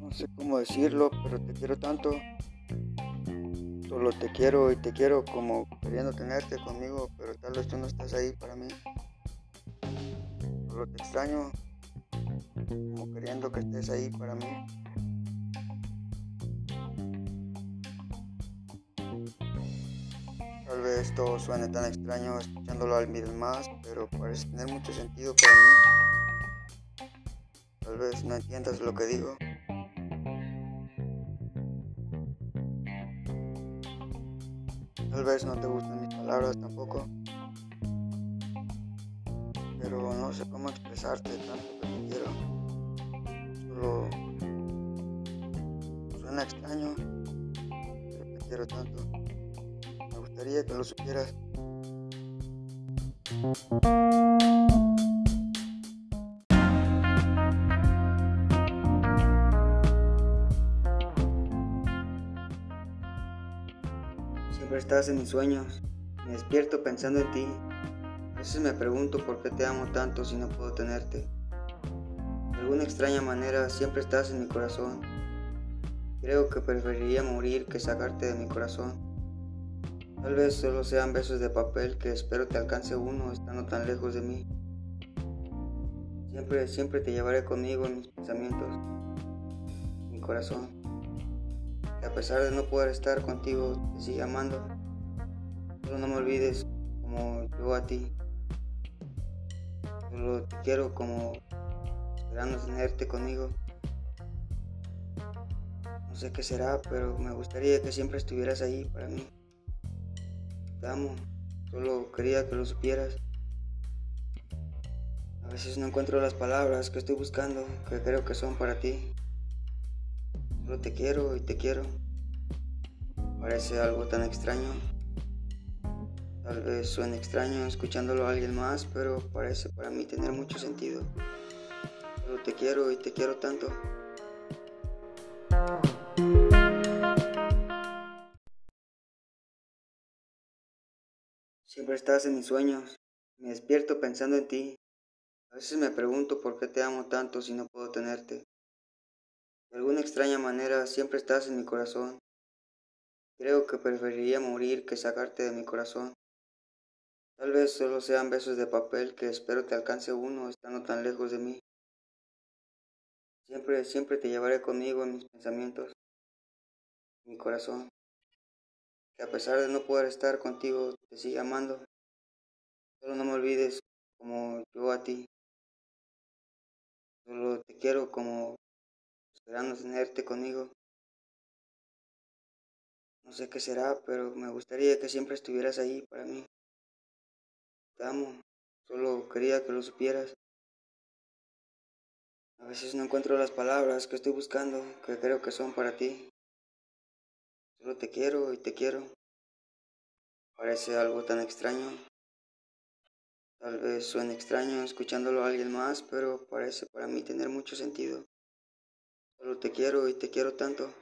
No sé cómo decirlo, pero te quiero tanto. Solo te quiero y te quiero como queriendo tenerte conmigo, pero tal vez tú no estás ahí para mí. Solo te extraño como queriendo que estés ahí para mí. Tal vez todo suene tan extraño escuchándolo al mil más, pero parece tener mucho sentido para mí. Tal vez no entiendas lo que digo. Tal vez no te gusten mis palabras tampoco. Pero no sé cómo expresarte tanto que te quiero. Solo suena extraño, pero te quiero tanto. Me gustaría que lo supieras. Siempre estás en mis sueños. Me despierto pensando en ti. A veces me pregunto por qué te amo tanto si no puedo tenerte. De alguna extraña manera siempre estás en mi corazón. Creo que preferiría morir que sacarte de mi corazón. Tal vez solo sean besos de papel que espero te alcance uno estando tan lejos de mí. Siempre, siempre te llevaré conmigo en mis pensamientos, en mi corazón. Que a pesar de no poder estar contigo, te sigue amando. Solo no me olvides como yo a ti. Solo te quiero como esperando tenerte conmigo. No sé qué será, pero me gustaría que siempre estuvieras ahí para mí. Te amo, solo quería que lo supieras. A veces no encuentro las palabras que estoy buscando, que creo que son para ti. Solo te quiero y te quiero. Parece algo tan extraño. Tal vez suene extraño escuchándolo a alguien más, pero parece para mí tener mucho sentido. Solo te quiero y te quiero tanto. Siempre estás en mis sueños. Me despierto pensando en ti. A veces me pregunto por qué te amo tanto si no puedo tenerte. De alguna extraña manera siempre estás en mi corazón. Creo que preferiría morir que sacarte de mi corazón. Tal vez solo sean besos de papel que espero te alcance uno estando tan lejos de mí. Siempre, siempre te llevaré conmigo en mis pensamientos, en mi corazón. Que a pesar de no poder estar contigo, te sigue amando. Solo no me olvides como yo a ti. Solo te quiero como esperando tenerte conmigo. No sé qué será, pero me gustaría que siempre estuvieras ahí para mí. Te amo, solo quería que lo supieras. A veces no encuentro las palabras que estoy buscando, que creo que son para ti. Solo te quiero y te quiero. Parece algo tan extraño. Tal vez suene extraño escuchándolo a alguien más, pero parece para mí tener mucho sentido. Solo te quiero y te quiero tanto.